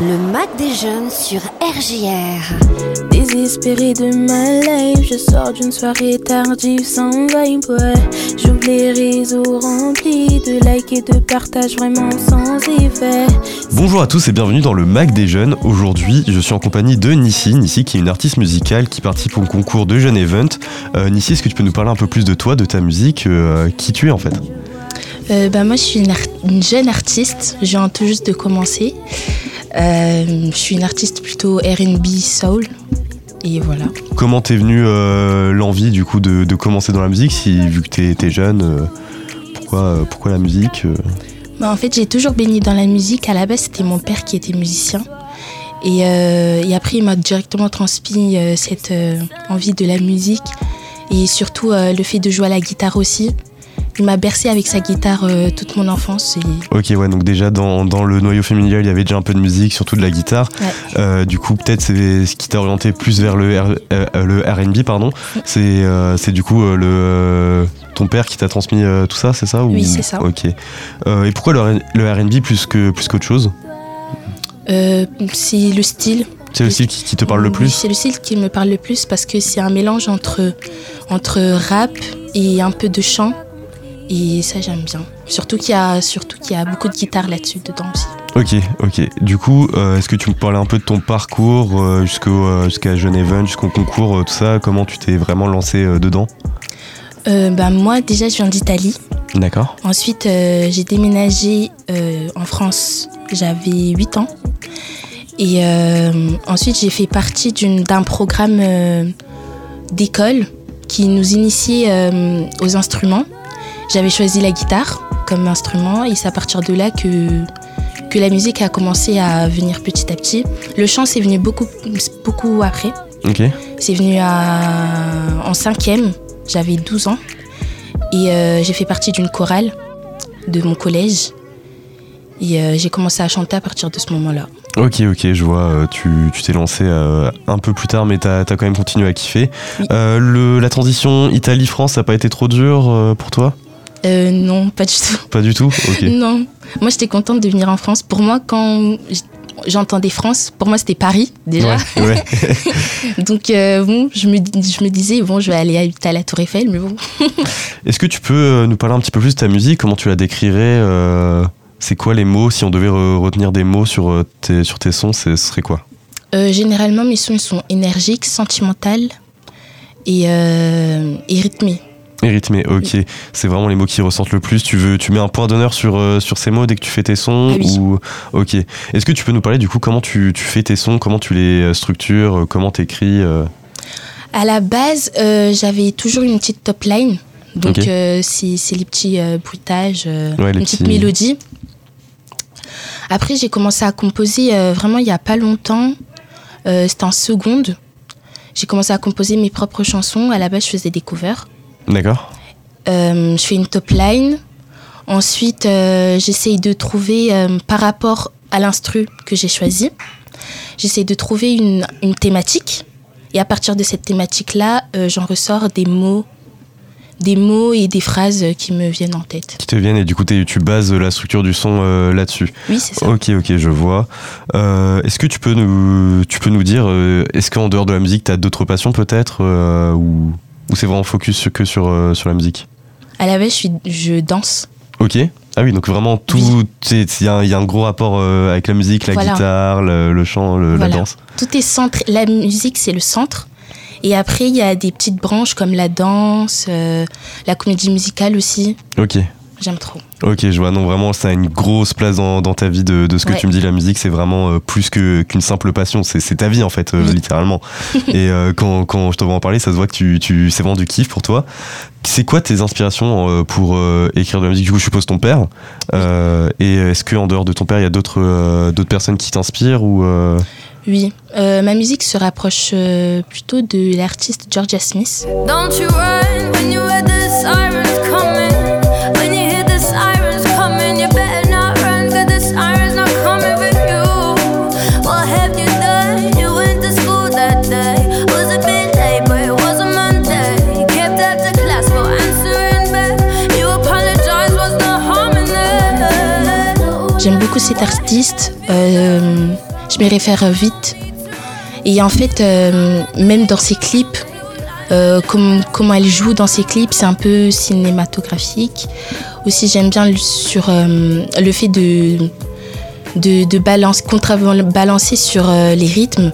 Le Mac des jeunes sur RJR. Désespéré de ma life, je sors d'une soirée tardive sans vibe, ouais. J'ouvre les réseaux remplis de likes et de partages vraiment sans effet. Bonjour à tous et bienvenue dans le Mac des jeunes. Aujourd'hui, je suis en compagnie de Nissi, Nissi qui est une artiste musicale qui participe au concours de Jeune Event. Euh, Nissi, est-ce que tu peux nous parler un peu plus de toi, de ta musique, euh, qui tu es en fait? Euh, bah, moi, je suis une, art- une jeune artiste. Je viens tout juste de commencer. Euh, je suis une artiste plutôt RB soul. Et voilà. Comment t'es venue euh, l'envie du coup de, de commencer dans la musique si vu que t'es jeune, euh, pourquoi, pourquoi la musique Bah, en fait, j'ai toujours baigné dans la musique. À la base, c'était mon père qui était musicien. Et, euh, et après, il m'a directement transmis euh, cette euh, envie de la musique. Et surtout, le fait de jouer à la guitare aussi. Il m'a bercé avec sa guitare euh, toute mon enfance. Et Ok, ouais, donc déjà dans, dans le noyau familial, il y avait déjà un peu de musique, surtout de la guitare. Ouais. Euh, du coup, peut-être c'est ce qui t'a orienté plus vers le, R- euh, le RB, pardon. C'est euh, c'est du coup le, ton père qui t'a transmis tout ça, c'est ça ou... Oui, c'est ça. Ok. Et pourquoi le, le RB plus que plus qu'autre chose? C'est le style. C'est le style qui, qui te parle le Oui, plus? C'est le style qui me parle le plus parce que c'est un mélange entre, entre rap et un peu de chant. Et ça, j'aime bien. Surtout qu'il y, a- surtout qu'il y a beaucoup de guitare là-dessus, dedans aussi. Ok, ok. Du coup, euh, est-ce que tu me parlais un peu de ton parcours euh, jusqu'au, euh, jusqu'à Jeune Event, jusqu'au concours, euh, tout ça? Comment tu t'es vraiment lancé dedans? Bah, moi, déjà, je viens d'Italie. D'accord. Ensuite, j'ai déménagé en France. J'avais 8 ans. Et ensuite, j'ai fait partie d'une- d'un programme d'école qui nous initiait aux instruments. J'avais choisi la guitare comme instrument et c'est à partir de là que, que la musique a commencé à venir petit à petit. Le chant, c'est venu beaucoup, beaucoup après. Ok. C'est venu à- en cinquième, j'avais 12 ans. Et euh, j'ai fait partie d'une chorale de mon collège. Et euh, j'ai commencé à chanter à partir de ce moment-là. Ok, ok, je vois, euh, tu tu t'es lancé euh, un peu plus tard, mais t'as as quand même continué à kiffer. Oui. Euh, le, la transition Italie-France, ça n'a pas été trop dur pour toi? Euh, non, pas du tout. Pas du tout Ok. Non. Moi, j'étais contente de venir en France. Pour moi, quand j'entendais France, pour moi, c'était Paris, déjà. Ouais, ouais. Donc, euh, bon, je me, je me disais, bon, je vais aller habiter à la Tour Eiffel, mais bon. Est-ce que tu peux euh, nous parler un petit peu plus de ta musique? Comment tu la décrirais? Euh, C'est quoi les mots? Si on devait re- retenir des mots sur, tes, sur tes sons, ce serait quoi? Généralement, mes sons ils sont énergiques, sentimentales et, et rythmés. Et rythmé, ok. C'est vraiment les mots qui ressortent le plus. Tu veux, tu mets un point d'honneur sur, euh, sur ces mots dès que tu fais tes sons Ah oui. ou Ok. Est-ce que tu peux nous parler du coup comment tu, tu fais tes sons, comment tu les euh, structures, euh, comment t'écris euh? À la base, euh, j'avais toujours une petite top line. Donc, Ok. euh, c'est c'est les petits bruitages, Ouais, les une petite petits- mélodie. Après, j'ai commencé à composer vraiment il n'y a pas longtemps. C'était en seconde. J'ai commencé à composer mes propres chansons. À la base, je faisais des covers. D'accord. Euh, je fais une top line. Ensuite, euh, j'essaye de trouver, euh, par rapport à l'instru que j'ai choisi, j'essaye de trouver une, une thématique. Et à partir de cette thématique-là, euh, j'en ressors des mots, des mots et des phrases qui me viennent en tête. Qui te viennent et du coup tu bases la structure du son euh, là-dessus. Oui, c'est ça. Ok, ok, je vois. Euh, est-ce que tu peux nous, tu peux nous dire, euh, est-ce qu'en dehors de la musique, t'as d'autres passions peut-être ou, ou c'est vraiment focus que sur, euh, sur la musique À la base, je, suis, je danse. Ok. Ah oui, donc vraiment tout, Oui. il y, a un- il y a un gros rapport euh, avec la musique, la Voilà. guitare, le, le chant, le- la danse. Tout est centré. La musique, c'est le centre. Et après, il y a des petites branches comme la danse, euh, la comédie musicale aussi. Ok. J'aime trop. Ok, je vois. Non, vraiment, ça a une grosse place dans, dans ta vie de, de ce que Ouais. tu me dis. La musique, c'est vraiment euh, plus que- qu'une simple passion. C'est ta vie, en fait, euh, Oui. littéralement. Et euh, quand, quand je te vois en parler, ça se voit que tu, tu, c'est vraiment du kiff pour toi. C'est quoi tes inspirations euh, pour euh, écrire de la musique? Du coup, je suppose ton père. Euh, et est-ce qu'en dehors de ton père, il y a d'autres euh, d'autres personnes qui t'inspirent ou euh, Oui, Euh, ma musique se rapproche euh, plutôt de l'artiste Georgia Smith. Don't you run when you cet artiste. Euh, je m'y réfère vite. Et en fait, euh, même dans ses clips, euh, comme, comment elle joue dans ses clips, c'est un peu cinématographique. Aussi, j'aime bien le- sur le fait de, de, de balance, contrebalancer sur les rythmes.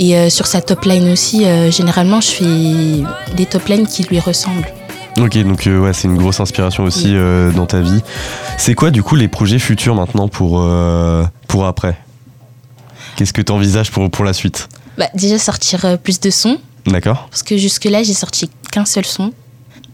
Et sur sa top line aussi, généralement, je fais des top lines qui lui ressemblent. Ok, donc euh, ouais, c'est une grosse inspiration aussi euh, dans ta vie. C'est quoi du coup les projets futurs maintenant pour, euh, pour après? Qu'est-ce que tu envisages pour, pour la suite? Bah, déjà, sortir plus de sons. D'accord Parce que jusque-là, j'ai sorti qu'un seul son.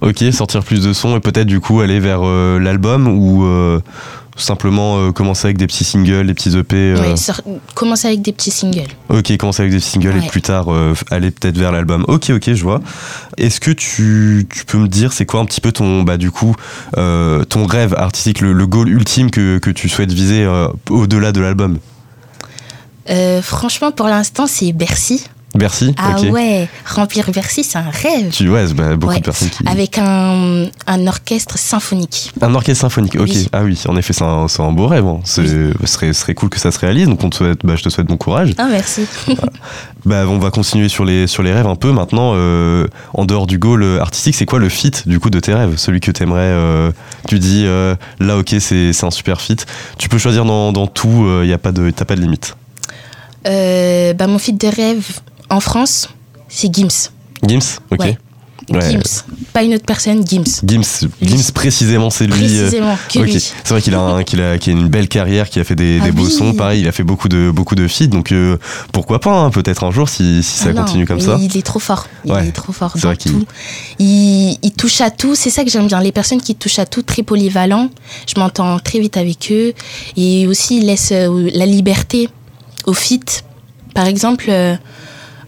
Ok, sortir plus de sons et peut-être du coup aller vers l'album ou simplement euh, commencer avec des petits singles, des petits EP euh, sor- commencer avec des petits singles. Ok, commencer avec des singles et plus tard euh, aller peut-être vers l'album. Ok, ok, je vois. Est-ce que tu, tu peux me dire c'est quoi un petit peu ton bah du coup ton rêve artistique, le, le goal ultime que, que tu souhaites viser au-delà de l'album? Franchement, pour l'instant, c'est Bercy. Bercy. Ah ouais, remplir Bercy, c'est un rêve. Tu c'est, bah, beaucoup Ouais. de personnes qui. Avec un, un orchestre symphonique. Un orchestre symphonique. Ok. Oui. Ah oui, en effet, c'est un, beau rêve. hein. Ce serait, serait cool que ça se réalise. Donc on te souhaite, bah, je te souhaite bon courage. Ah, merci. Bah, on va continuer sur les, sur les rêves un peu maintenant. euh, en dehors du goal euh, artistique, c'est quoi le fit du coup de tes rêves? Celui que t'aimerais. euh, tu dis euh, là, ok, c'est, un super fit. Tu peux choisir dans, dans tout. Il a pas de, t'as pas de limite? Bah, mon feat de rêve en France, c'est Gims. Gims, ok. Ouais. Ouais. Gims. Pas une autre personne, Gims. Gims, Gims précisément, c'est lui. euh, Précisément, que Ok, lui. c'est vrai qu'il a, un- qu'il a, qu'il a une belle carrière, qu'il a fait des, Ah des beaux sons. Pareil, il a fait beaucoup de, beaucoup de feats, donc euh, pourquoi pas, hein, peut-être un jour si, si ça Ah non, continue comme ça. Il est trop fort. Il Ouais. est trop fort C'est dans vrai qu'il- tout. Il, il touche à tout. C'est ça que j'aime bien. Les personnes qui touchent à tout, très polyvalents. Je m'entends très vite avec eux. Et aussi, il laisse euh, la liberté au fit. Par exemple, euh,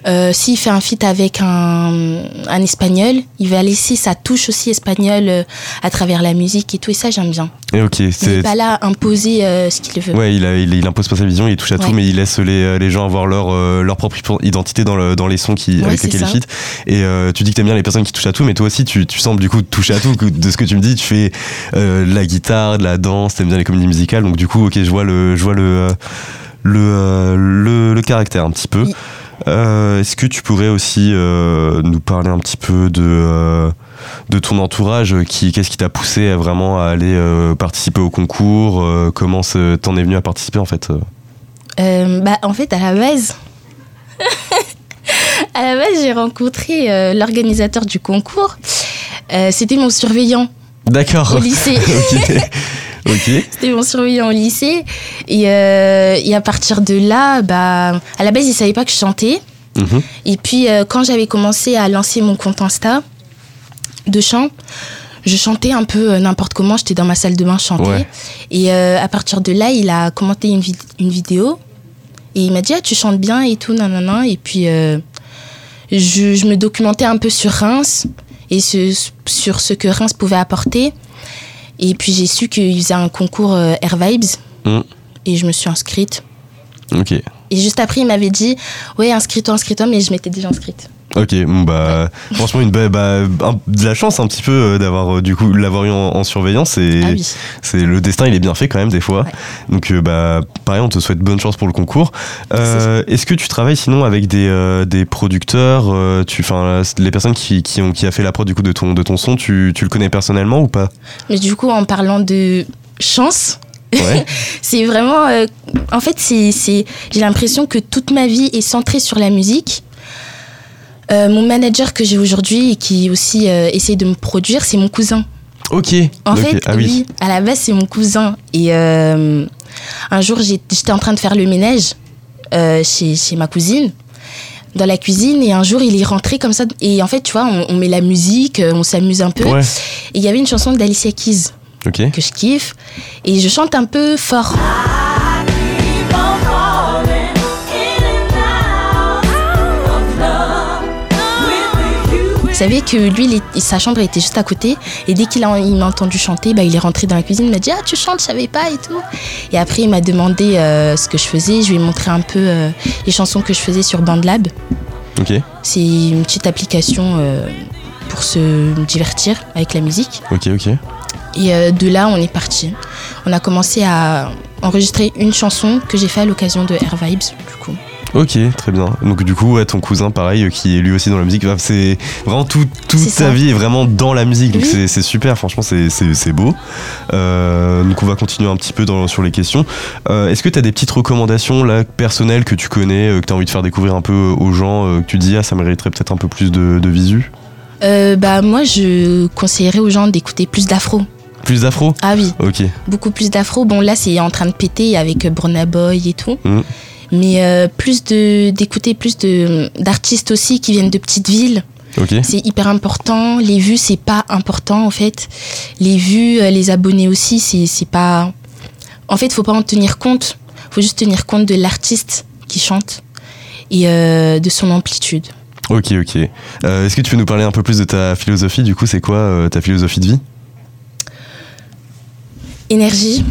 euh, s'il fait un feat avec un, un espagnol, il va laisser sa touche aussi espagnole euh, à travers la musique et tout. Et ça, j'aime bien. Et ok, Il n'est pas là à imposer euh, ce qu'il veut. Ouais, il, a, il, il impose pas sa vision, il touche à tout, mais il laisse les, les gens avoir leur, euh, leur propre identité dans, le, dans les sons qui, Ouais, avec lesquels ils fit. Et euh, tu dis que t'aimes bien les personnes qui touchent à tout, mais toi aussi, tu, tu sembles du coup toucher à tout. De ce que tu me dis, tu fais la guitare, de la danse, t'aimes bien les comédies musicales, donc du coup, ok, je vois le, je vois le, le, le, le caractère un petit peu. Euh, Est-ce que tu pourrais aussi euh, nous parler un petit peu de, euh, de ton entourage qui, Qu'est-ce qui t'a poussé à vraiment à aller participer au concours Comment t'en es venu à participer en fait bah, en fait, à la base, à la base, j'ai rencontré l'organisateur du concours. C'était mon surveillant D'accord. au lycée. ok. Ok. C'était mon surveillant au lycée. Et, euh, et à partir de là, bah, à la base, il savait pas que je chantais. Mhm. Et puis, euh, quand j'avais commencé à lancer mon compte Insta de chant, je chantais un peu euh, n'importe comment. J'étais dans ma salle de bain, je chantais. Ouais. Et à partir de là, il a commenté une, vid- une vidéo. Et il m'a dit, ah, tu chantes bien et tout, nanana. Et puis, je, je me documentais un peu sur Reims et ce- sur ce que Reims pouvait apporter. Et puis, j'ai su qu'il faisait un concours euh, Air Vibes. Mm. Et je me suis inscrite. Ok. Et juste après, il m'avait dit, ouais, inscris-toi, inscris-toi, mais je m'étais déjà inscrite. Ok, bon, bah franchement une bah, un- de la chance un petit peu euh, d'avoir euh, du coup l'avoir eu en, en surveillance et Ah oui. c'est le destin il est bien fait quand même des fois. Ouais. Donc euh, bah pareil on te souhaite bonne chance pour le concours. Est-ce que tu travailles sinon avec des, des producteurs, tu, enfin les personnes qui, qui ont qui a fait la prod du coup de ton de ton son, tu, tu le connais personnellement ou pas? Mais du coup, en parlant de chance, Ouais. c'est vraiment. euh, en fait, c'est, j'ai l'impression que toute ma vie est centrée sur la musique. Euh, mon manager que j'ai aujourd'hui et qui aussi euh, essaye de me produire, c'est mon cousin. ok. En fait, ah oui. oui, à la base, c'est mon cousin. Et euh, un jour, j'étais en train de faire le ménage chez, chez ma cousine, dans la cuisine. Et un jour, il est rentré comme ça. Et en fait, tu vois, on, on met la musique, on s'amuse un peu. Ouais. Et il y avait une chanson d'Alicia Keys que je kiffe. Et je chante un peu fort. Vous savez que lui, il sa chambre était juste à côté. Et dès qu'il a, il m'a entendu chanter, bah, il est rentré dans la cuisine, il m'a dit Ah, tu chantes, je savais pas et tout. Et après, il m'a demandé euh, ce que je faisais. Je lui ai montré un peu euh, les chansons que je faisais sur BandLab. Ok. C'est une petite application euh, pour se divertir avec la musique. Ok. Ok. Et de là, on est parti. On a commencé à enregistrer une chanson que j'ai fait à l'occasion de Air Vibes, du coup. Ok, très bien. Donc du coup, ouais, ton cousin, pareil, euh, qui est lui aussi dans la musique, c'est vraiment tout, toute sa vie est vraiment dans la musique. Donc Oui. c'est- super, franchement, c'est- beau. Euh, donc on va continuer un petit peu dans, sur les questions. Euh, Est-ce que tu as des petites recommandations là, personnelles que tu connais, euh, que tu as envie de faire découvrir un peu aux gens, que tu dis, ah, ça mériterait peut-être un peu plus de, de visu? Bah, moi, je conseillerais aux gens d'écouter plus d'afro. Plus d'afro? Ah oui, Ok. beaucoup plus d'afro. Bon, là, c'est en train de péter avec Burna Boy et tout. Mhm. Mais euh, plus de d'écouter plus de d'artistes aussi qui viennent de petites villes. C'est hyper important. Les vues, c'est pas important en fait. Les vues, euh, les abonnés aussi, c'est pas. En fait, faut pas en tenir compte. Faut juste tenir compte de l'artiste qui chante et euh, de son amplitude. Ok, ok. Euh, Est-ce que tu peux nous parler un peu plus de ta philosophie? Du coup, c'est quoi euh, ta philosophie de vie? Énergie.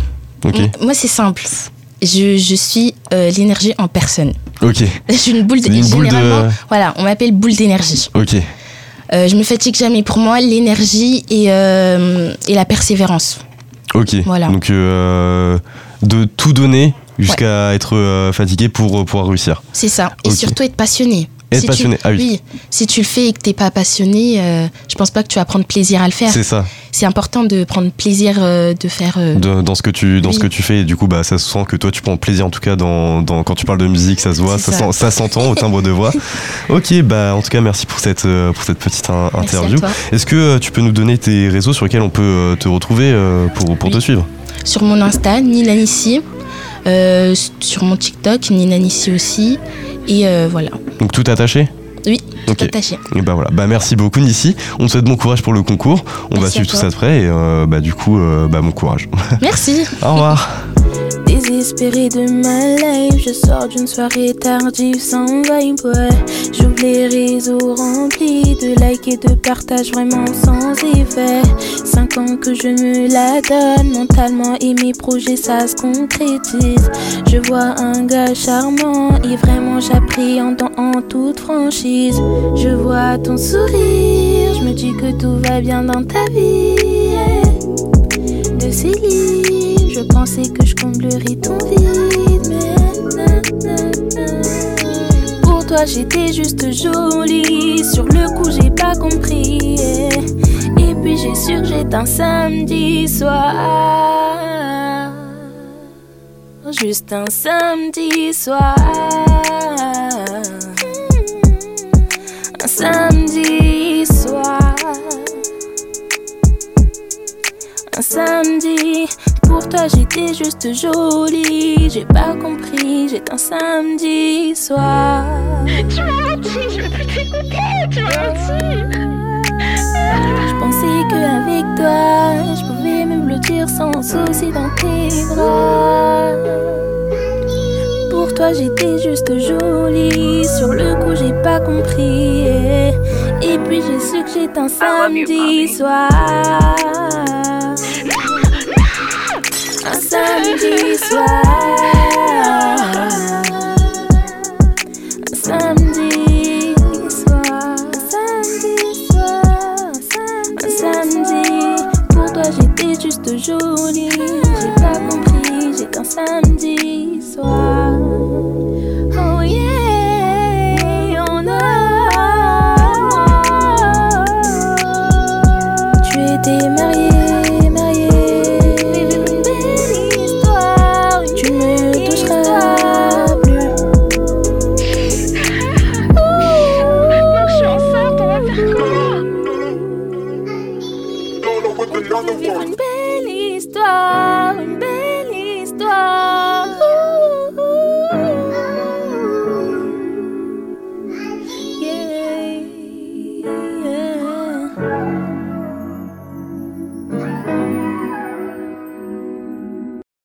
Ok. M- Moi, c'est simple. Je, je suis euh, l'énergie en personne. Ok. Je suis une boule de. Une boule de- généralement, Voilà, on m'appelle boule d'énergie. Ok. Euh, je me fatigue jamais. Pour moi, l'énergie et, euh, et la persévérance. Ok. Voilà. Donc de tout donner jusqu'à être fatigué pour pouvoir réussir. C'est ça. Et surtout être passionné. Être Si tu- passionné. Ah oui. Si tu le fais et que t'es pas passionné, euh, je pense pas que tu vas prendre plaisir à le faire. C'est ça. C'est important de prendre plaisir euh, de faire. euh, De- dans ce que tu dans ce que tu fais et du coup bah ça se sent que toi tu prends plaisir en tout cas dans, dans- quand tu parles de musique ça se voit ça, ça. ça s'entend au timbre de voix. ok bah en tout cas merci pour cette euh, pour cette petite in- merci interview. Est-ce que tu peux nous donner tes réseaux sur lesquels on peut te retrouver pour pour te suivre? Sur mon Insta, Nina Nissi. Euh, sur mon TikTok, Nina Nissi aussi. Et euh, voilà. Donc tout attaché. Oui, tout Ok. attaché. Et bah voilà, bah merci beaucoup Nissi. On te souhaite bon courage pour le concours. On va Merci suivre tout ça de près et euh, bah du coup euh, bah bon courage. Merci. Au revoir. Désespéré de ma life, je sors d'une soirée tardive sans vibe. J'ouvre les réseaux remplis de likes et de partages vraiment sans effet. Cinq ans que je me la donne mentalement et mes projets ça se concrétise. Je vois un gars charmant et vraiment j'appréhende en toute franchise. Je vois ton sourire, je me dis que tout va bien dans ta vie. De ces livres, je pensais que vide, mais. Pour toi, j'étais juste jolie. Sur le coup, j'ai pas compris. Et puis, j'ai su que j'étais un samedi soir. Juste un samedi soir. Un samedi soir. Un samedi, pour toi j'étais juste jolie. J'ai pas compris, j'étais un samedi soir. Tu m'as menti, je vais plus t'écouter, tu m'as menti. Je pensais qu'avec toi, je pouvais me blottir sans souci dans tes bras. Pour toi j'étais juste jolie. Sur le coup j'ai pas compris. Et puis j'ai su que j'étais un samedi soir. Un samedi soir.